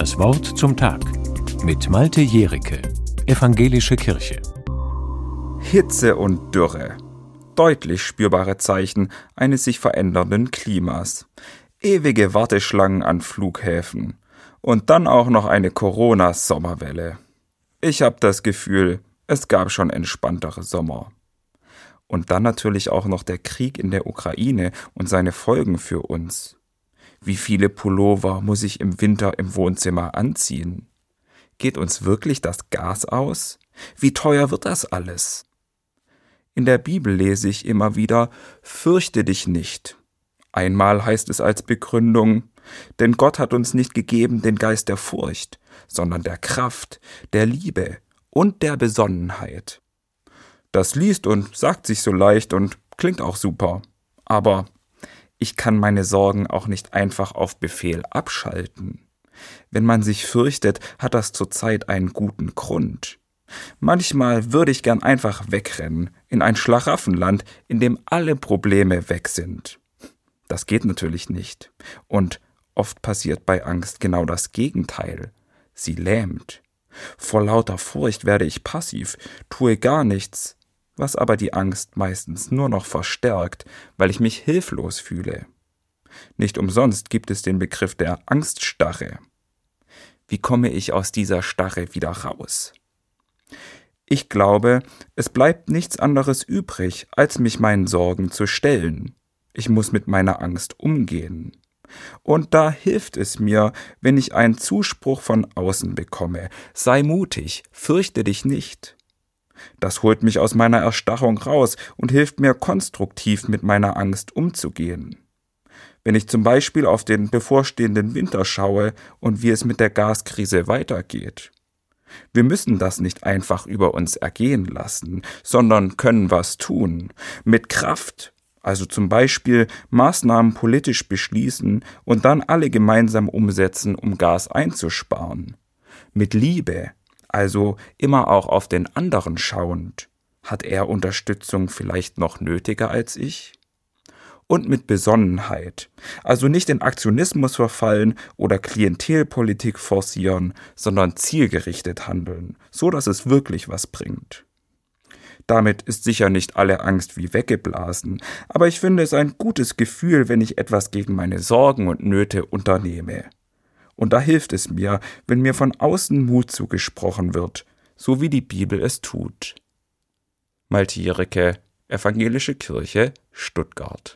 Das Wort zum Tag mit Malte Jericke, Evangelische Kirche. Hitze und Dürre. Deutlich spürbare Zeichen eines sich verändernden Klimas. Ewige Warteschlangen an Flughäfen. Und dann auch noch eine Corona-Sommerwelle. Ich habe das Gefühl, es gab schon entspanntere Sommer. Und dann natürlich auch noch der Krieg in der Ukraine und seine Folgen für uns. Wie viele Pullover muss ich im Winter im Wohnzimmer anziehen? Geht uns wirklich das Gas aus? Wie teuer wird das alles? In der Bibel lese ich immer wieder, fürchte dich nicht. Einmal heißt es als Begründung, denn Gott hat uns nicht gegeben den Geist der Furcht, sondern der Kraft, der Liebe und der Besonnenheit. Das liest und sagt sich so leicht und klingt auch super. Aber ich kann meine Sorgen auch nicht einfach auf Befehl abschalten. Wenn man sich fürchtet, hat das zurzeit einen guten Grund. Manchmal würde ich gern einfach wegrennen, in ein Schlaraffenland, in dem alle Probleme weg sind. Das geht natürlich nicht. Und oft passiert bei Angst genau das Gegenteil. Sie lähmt. Vor lauter Furcht werde ich passiv, tue gar nichts, was aber die Angst meistens nur noch verstärkt, weil ich mich hilflos fühle. Nicht umsonst gibt es den Begriff der Angststarre. Wie komme ich aus dieser Starre wieder raus? Ich glaube, es bleibt nichts anderes übrig, als mich meinen Sorgen zu stellen. Ich muss mit meiner Angst umgehen. Und da hilft es mir, wenn ich einen Zuspruch von außen bekomme. Sei mutig, fürchte dich nicht. Das holt mich aus meiner Erstarrung raus und hilft mir konstruktiv mit meiner Angst umzugehen. Wenn ich zum Beispiel auf den bevorstehenden Winter schaue und wie es mit der Gaskrise weitergeht. Wir müssen das nicht einfach über uns ergehen lassen, sondern können was tun, mit Kraft, also zum Beispiel Maßnahmen politisch beschließen und dann alle gemeinsam umsetzen, um Gas einzusparen, mit Liebe, also immer auch auf den anderen schauend. Hat er Unterstützung vielleicht noch nötiger als ich? Und mit Besonnenheit, also nicht in Aktionismus verfallen oder Klientelpolitik forcieren, sondern zielgerichtet handeln, so dass es wirklich was bringt. Damit ist sicher nicht alle Angst wie weggeblasen, aber ich finde es ein gutes Gefühl, wenn ich etwas gegen meine Sorgen und Nöte unternehme. Und da hilft es mir, wenn mir von außen Mut zugesprochen wird, so wie die Bibel es tut. Malte Evangelische Kirche, Stuttgart